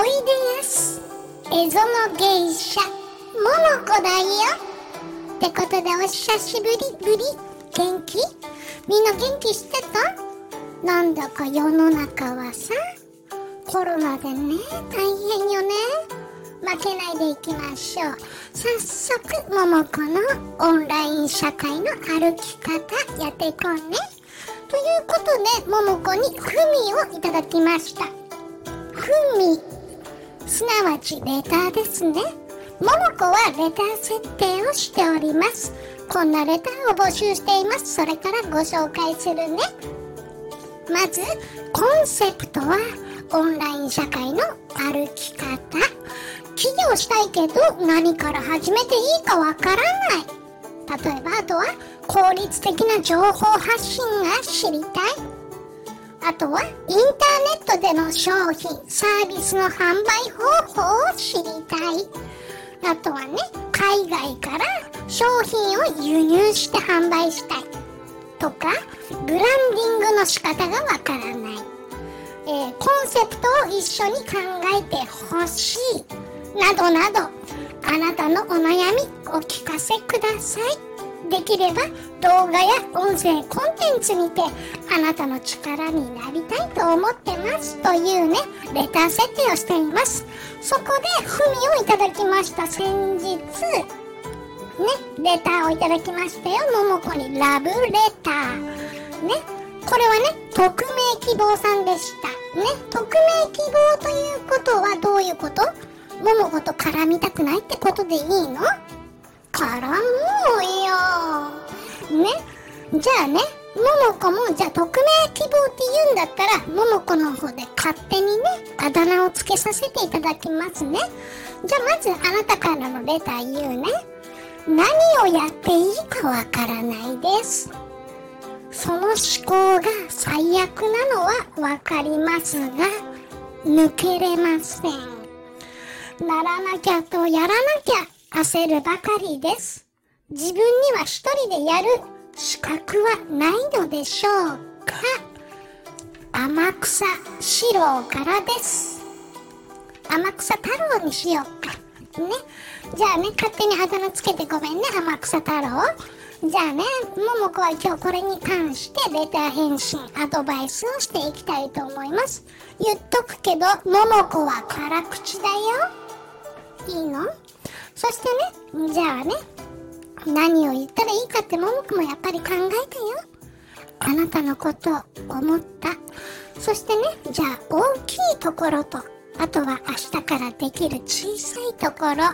おいでやす。エゾの芸者。ももこだよ。ってことでお久しぶりぶり元気？みんな元気してた？なんだか世の中はさ。コロナでね大変よね。負けないでいきましょう。早速ももこのオンライン社会の歩き方やっていこうね。ということでももこにふみをいただきました。ふみすなわちレターですね。ももこはレター設定をしております。こんなレターを募集しています。それからご紹介するね。まずコンセプトはオンライン社会の歩き方。起業したいけど何から始めていいかわからない。例えばあとは効率的な情報発信が知りたい。あとはインターネットでの商品サービスの販売方法を知りたい。あとはね海外から商品を輸入して販売したいとかブランディングの仕方がわからない、えー、コンセプトを一緒に考えてほしいなどなどあなたのお悩みお聞かせください。できれば動画や音声コンテンツにてあなたの力になりたいと思ってますというねレター設定をしていますそこでふみをいただきました先日ね、レターをいただきましたよ。ももこにラブレター。ね、これはね、匿名希望さんでした。ね、匿名希望ということはどういうこと？ももこと絡みたくないってことでいいの？絡もうよ。ね、じゃあね、ももこも、じゃあ匿名希望って言うんだったら、ももこの方で勝手にね、あだ名をつけさせていただきますね。じゃあまずあなたからのレター言うね。何をやっていいかわからないですその思考が最悪なのはわかりますが抜けれませんならなきゃとやらなきゃ焦るばかりです自分には一人でやる資格はないのでしょうか天草四郎からです天草太郎にしようかね。じゃあね、勝手にあだ名つけてごめんね、天草太郎。じゃあね、ももこは今日これに関してレター返信、アドバイスをしていきたいと思います。言っとくけど、ももこは辛口だよ。いいの？そしてね、じゃあね、何を言ったらいいかってももこもやっぱり考えたよ。あなたのことを思った。そしてね、じゃあ大きいところとあとは明日からできる小さいところ。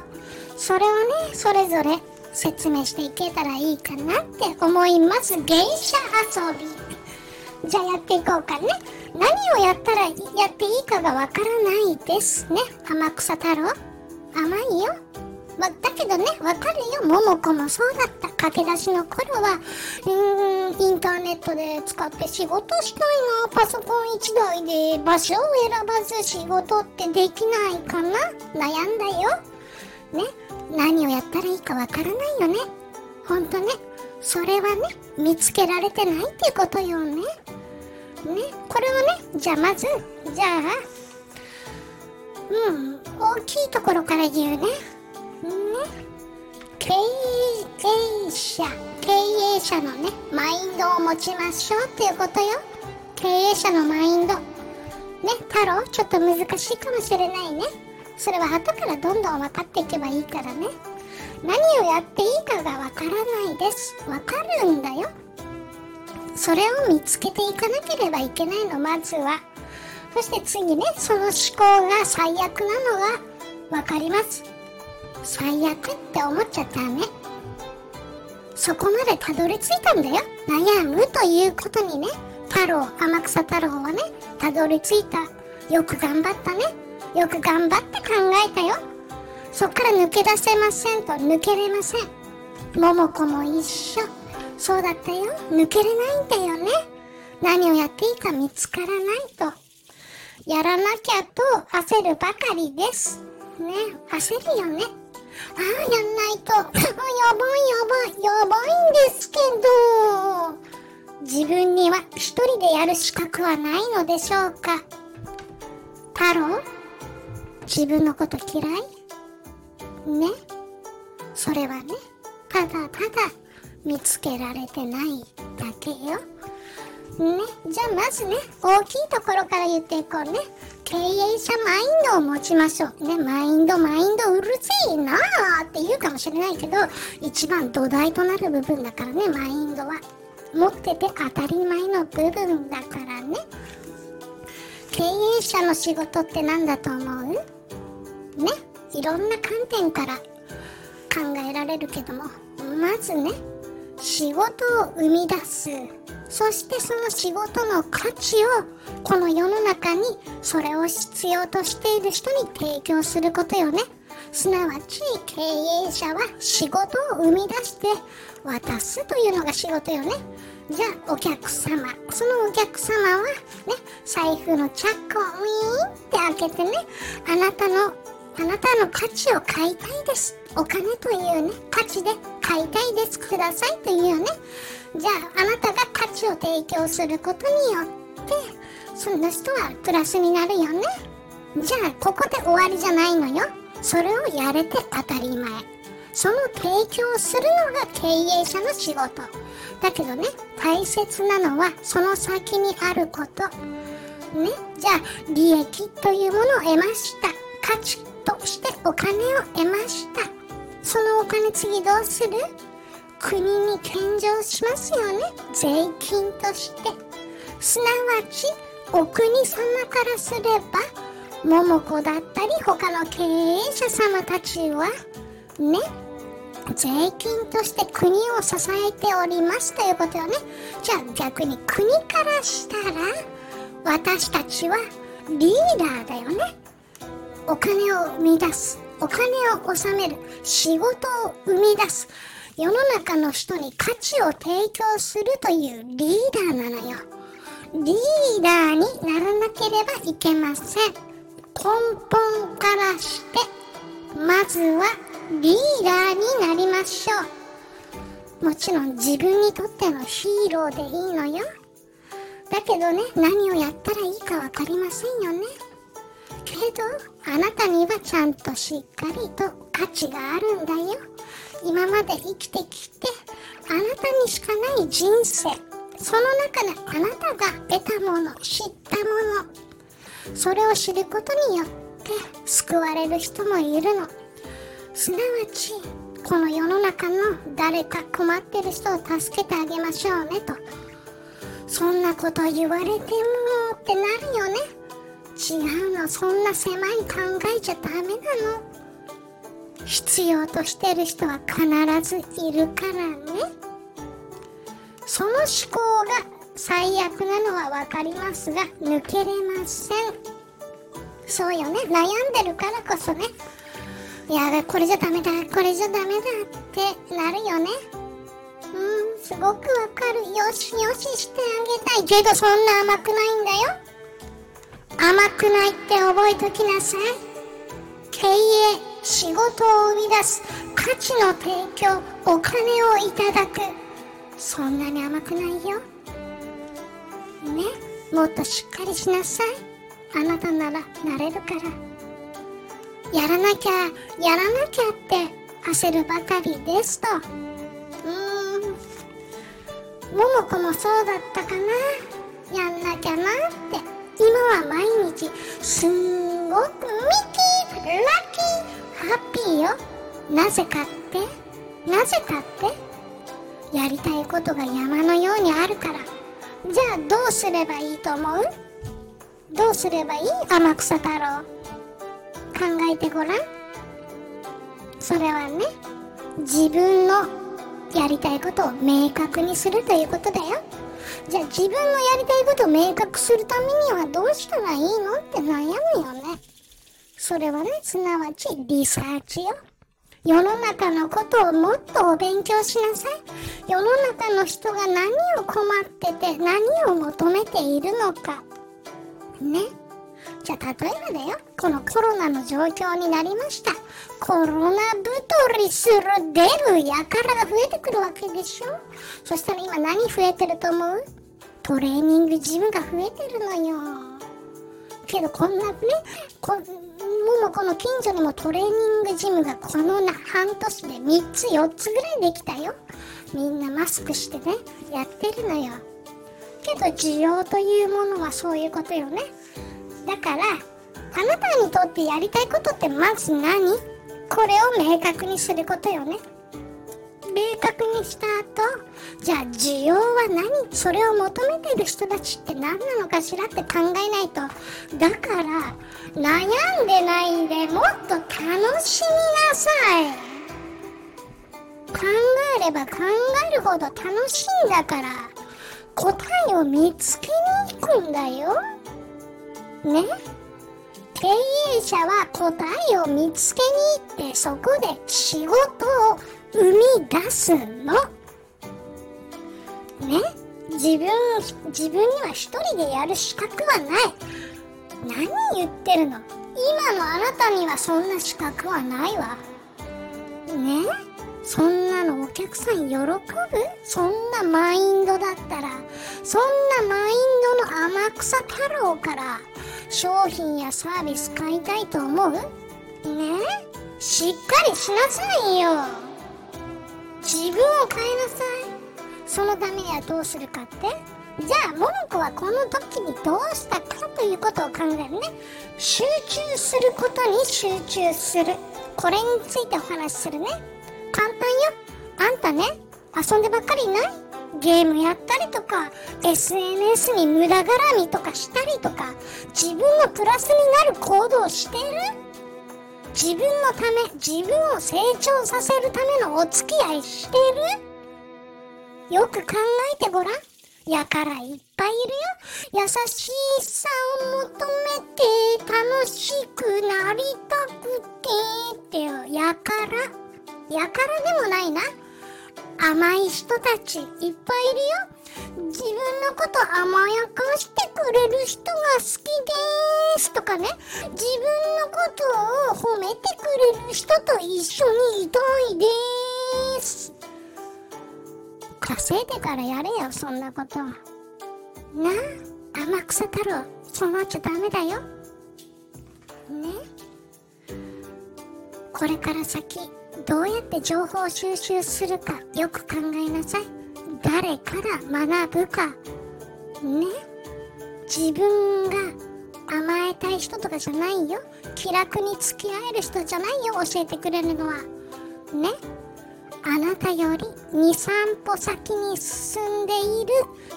それをねそれぞれ説明していけたらいいかなって思います。芸者遊び。じゃあやっていこうかね。何をやったらやっていいかがわからないですね。天草太郎。甘いよ。ま、だけどね、わかるよ。桃子もそうだった。駆け出しの頃は、うーん、インターネットで使って仕事したいな。パソコン1台で場所を選ばず仕事ってできないかな悩んだよ。ね。何をやったらいいかわからないよね。ほんとね。それはね、見つけられてないってことよね。ね。これはね、じゃあまず、じゃあ、うん、大きいところから言うね。経営者経営者のねマインドを持ちましょうっていうことよ。経営者のマインド。ね太郎ちょっと難しいかもしれないね。それは後からどんどん分かっていけばいいからね。何をやっていいかがわからないです。わかるんだよ。それを見つけていかなければいけないのまずは。そして次ねその思考が最悪なのは分かります。最悪って思っちゃったね。そこまでたどり着いたんだよ。悩むということにね。太郎天草太郎はねたどり着いた。よく頑張ったね。よく頑張って考えたよ。そっから抜け出せませんと抜けれません。桃子も一緒。そうだったよ。抜けれないんだよね。何をやっていいか見つからないと。やらなきゃと焦るばかりです。ね。焦るよね。ああ、やんないと。やばいやばい、やばいんですけど。自分には一人でやる資格はないのでしょうか。太郎自分のこと嫌い？ね？それはねただただ見つけられてないだけよね。じゃあまずね大きいところから言っていこうね。経営者マインドを持ちましょう。ねマインドマインドうるせえなーって言うかもしれないけど一番土台となる部分だからねマインドは。持ってて当たり前の部分だからね。経営者の仕事って何だと思う？ね。いろんな観点から考えられるけどもまずね仕事を生み出す。そしてその仕事の価値をこの世の中にそれを必要としている人に提供することよね。すなわち経営者は仕事を生み出して渡すというのが仕事よね。じゃあお客様そのお客様はね財布のチャックをウィーンって開けてねあなたのあなたの価値を買いたいです。お金というね価値で買いたいです。くださいというね。じゃああなたが価値を提供することによってその人はプラスになるよね。じゃあここで終わりじゃないのよ。それをやれて当たり前。その提供するのが経営者の仕事。だけどね大切なのはその先にあること。ね。じゃあ利益というものを得ました。価値としてお金を得ました。そのお金次どうする？国に献上しますよね？税金として。すなわちお国様からすれば桃子だったり他の経営者様たちはね税金として国を支えておりますということよね。じゃあ逆に国からしたら私たちはリーダーだよね。お金を生み出す。お金を納める仕事を生み出す世の中の人に価値を提供するというリーダーなのよ。リーダーにならなければいけません。根本からしてまずはリーダーになりましょう。もちろん自分にとってのヒーローでいいのよ。だけどね何をやったらいいか分かりませんよね。けどあなたにはちゃんとしっかりと価値があるんだよ。今まで生きてきてあなたにしかない人生。その中であなたが得たもの知ったもの。それを知ることによって救われる人もいるの。すなわちこの世の中の誰か困ってる人を助けてあげましょうねと。そんなこと言われてもってなるよね。違うのそんな狭い考えちゃダメなの。必要としてる人は必ずいるからね。その思考が最悪なのは分かりますが抜けれません。そうよね。悩んでるからこそね。いやこれじゃダメだ。これじゃダメだってなるよね。うんすごくわかる。よしよししてあげたい。けどそんな甘くないんだよ。甘くないって覚えときなさい。経営仕事を生み出す価値の提供お金をいただく。そんなに甘くないよ。ねもっとしっかりしなさい。あなたならなれるから。やらなきゃやらなきゃって焦るばかりですと。うーん。桃子もそうだったかな。やんなきゃな。すんごくミキーラッキーハッピーよ。なぜかって？なぜかって？やりたいことが山のようにあるから。じゃあどうすればいいと思う？どうすればいい？天草太郎。考えてごらん。それはね自分のやりたいことを明確にするということだよ。じゃあ自分のやりたいことを明確するためにはどうしたらいいのって悩むよね。それはねすなわちリサーチよ。世の中のことをもっとお勉強しなさい。世の中の人が何を困ってて何を求めているのか。ね。じゃあ例えばだよ。このコロナの状況になりました。コロナ太りする出るやからが増えてくるわけでしょ。そしたら今何増えてると思う？トレーニングジムが増えてるのよ。けどこんなねこももこの近所にもトレーニングジムがこの半年で3つ4つぐらいできたよ。みんなマスクしてねやってるのよ。けど需要というものはそういうことよね。だからあなたにとってやりたいことってまず何？これを明確にすることよね。明確にした後じゃあ需要は何？それを求めてる人たちって何なのかしらって考えないと。だから悩んでないでもっと楽しみなさい。考えれば考えるほど楽しいんだから答えを見つけに行くんだよ。ね。経営者は答えを見つけに行ってそこで仕事を生み出すの。ね。自分自分には一人でやる資格はない。何言ってるの。今のあなたにはそんな資格はないわ。ね。そんなのお客さん喜ぶ？そんなマインドだったら。そんなマインドの天草太郎から。商品やサービス買いたいと思う？ね？しっかりしなさいよ。自分を変えなさい。そのためにはどうするかって？じゃあ桃子はこの時にどうしたかということを考えるね。集中することに集中する。これについてお話しするね。簡単よ。あんたね遊んでばっかりいない？ゲームやったりとか SNS に無駄絡みとかしたりとか自分のプラスになる行動をしてる？自分のため自分を成長させるためのお付き合いしてる？よく考えてごらん。やからいっぱいいるよ。優しさを求めて楽しくなりたくてってよ。やから。やからでもないな。甘い人たちいっぱいいるよ。自分のこと甘やかしてくれる人が好きですとかね。自分のことを褒めてくれる人と一緒にいたいです。稼いでからやれよそんなこと。なあ天草太郎そうなっちゃダメだよ。ね。これから先どうやって情報収集するかよく考えなさい。誰から学ぶか。ね。自分が甘えたい人とかじゃないよ。気楽に付き合える人じゃないよ。教えてくれるのは。ね。あなたより23歩先に進んでいる。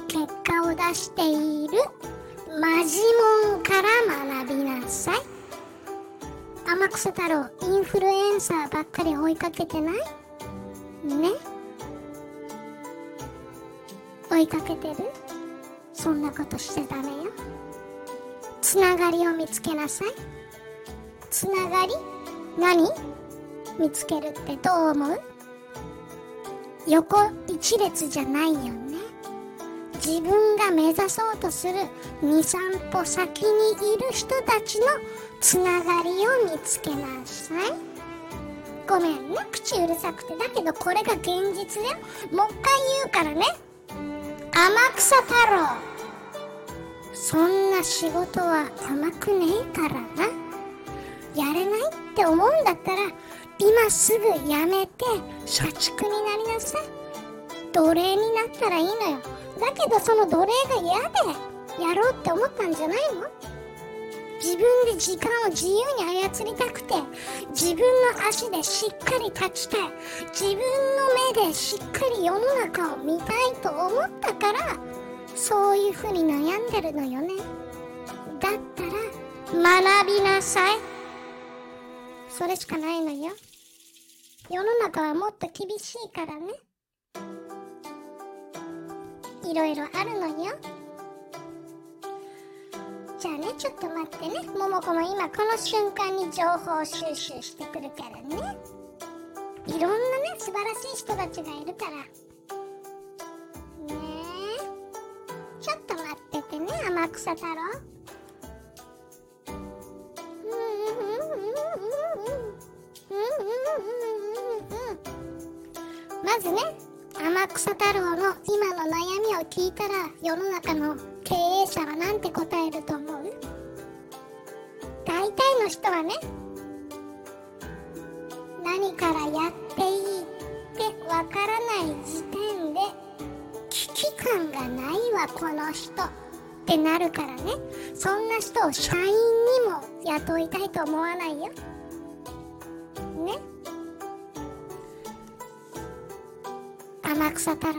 結果を出している。マジモンから学びなさい。天草太郎インフルエンサーばっかり追いかけてない？ね？追いかけてる？そんなことしちゃダメよ。つながりを見つけなさい。つながり？何？見つけるってどう思う？横一列じゃないよね。自分が目指そうとする23歩先にいる人たちのつながりを見つけなさい。ごめんね。口うるさくて。だけどこれが現実だよ。もう一回言うからね。天草太郎。そんな仕事は甘くねえからな。やれないって思うんだったら今すぐやめて社畜になりなさい。奴隷になったらいいのよ。だけどその奴隷が嫌でやろうって思ったんじゃないの？自分で時間を自由に操りたくて自分の足でしっかり立ちたい自分の目でしっかり世の中を見たいと思ったからそういうふうに悩んでるのよね。だったら学びなさい。それしかないのよ。世の中はもっと厳しいからね。いろいろあるのよ。じゃあねちょっと待ってね。桃子も今この瞬間に情報収集してくるからね。いろんなね素晴らしい人たちがいるから。ねえ。ちょっと待っててね天草太郎。まずね天草太郎の今の悩みを聞いたら世の中の経営者は人はね何からやっていいってわからない時点で危機感がないわこの人ってなるからね。そんな人を社員にも雇いたいと思わないよ。ね。天草太郎？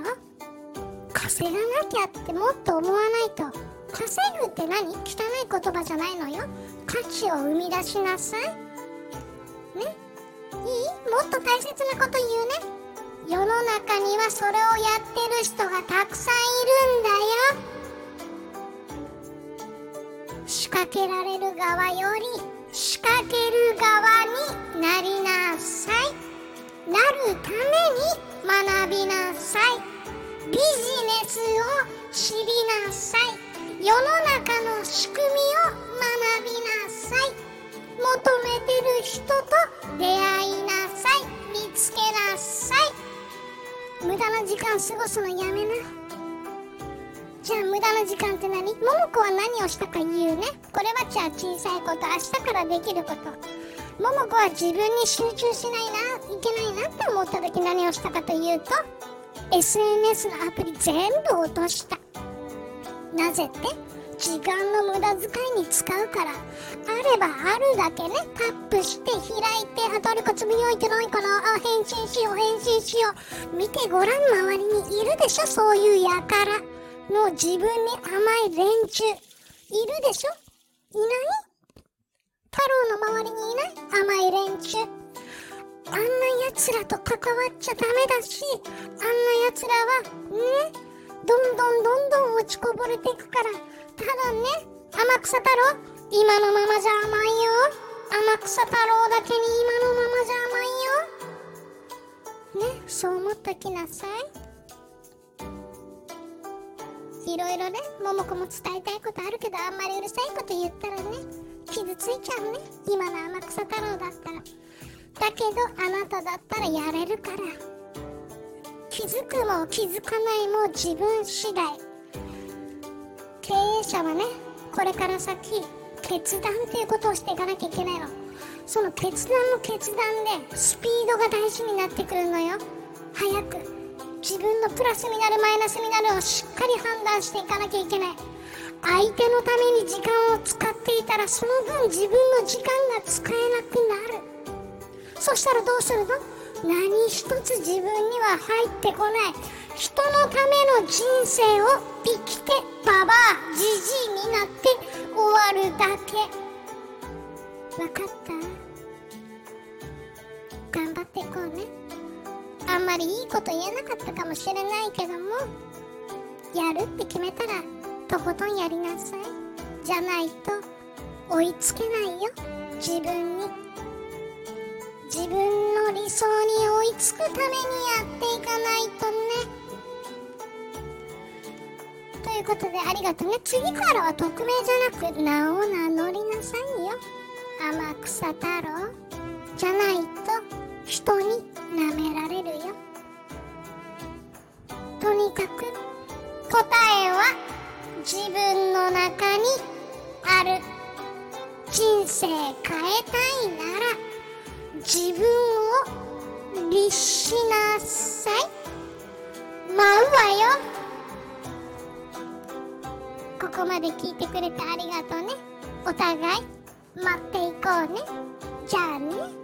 稼がなきゃってもっと思わないと。稼ぐって何？汚い言葉じゃないのよ。価値を生み出しなさい。ね。いい？もっと大切なこと言うね。世の中にはそれをやってる人がたくさんいるんだよ。仕掛けられる側より仕掛ける側になりなさい。なるために学びなさい。ビジネスを知りなさい。世の中の仕組みをさい。求めてる人と出会いなさい。見つけなさい。無駄な時間過ごすのやめな。じゃあ無駄な時間って何？桃子は何をしたか言うね。これはじゃあ小さいこと明日からできること。桃子は自分に集中しないな。いけないなって思った時何をしたかというと SNS のアプリ全部落とした。なぜって？時間の無駄遣いに使うから。あればあるだけねタップして開いてあ誰かつぶやいてないかなあ返信しよう返信しよう。見てごらん周りにいるでしょそういうやからもう自分に甘い連中。いるでしょいない？太郎の周りにいない？甘い連中。あんな奴らと関わっちゃダメだしあんな奴らはねどんどんどんどん落ちこぼれていくからただね天草太郎。今のままじゃ甘いよ。天草太郎だけに今のままじゃ甘いよ。ねそう思っときなさい。いろいろね桃子も伝えたいことあるけどあんまりうるさいこと言ったらね傷ついちゃうね。今の天草太郎だったら。だけどあなただったらやれるから。気づくも気づかないも自分次第。経営者はねこれから先決断っていうことをしていかなきゃいけないの。その決断の決断でスピードが大事になってくるのよ。早く。自分のプラスになるマイナスになるをしっかり判断していかなきゃいけない。相手のために時間を使っていたらその分自分の時間が使えなくなる。そしたらどうするの？何一つ自分には入ってこない。人のための人生を生きてババアじじいになって終わるだけ。分かった？頑張っていこうね。あんまりいいこと言えなかったかもしれないけどもやるって決めたらとことんやりなさい。じゃないと追いつけないよ。自分に。自分の理想に追いつくためにやっていかないとね。ということでありがとうね。次からは匿名じゃなく名を名乗りなさいよ。天草太郎。じゃないと人に舐められるよ。とにかく答えは自分の中にある。人生変えたいなら自分を律しなさい。舞うわよ。こまで聞いてくれてありがとうね。お互い待っていこうね。じゃあね。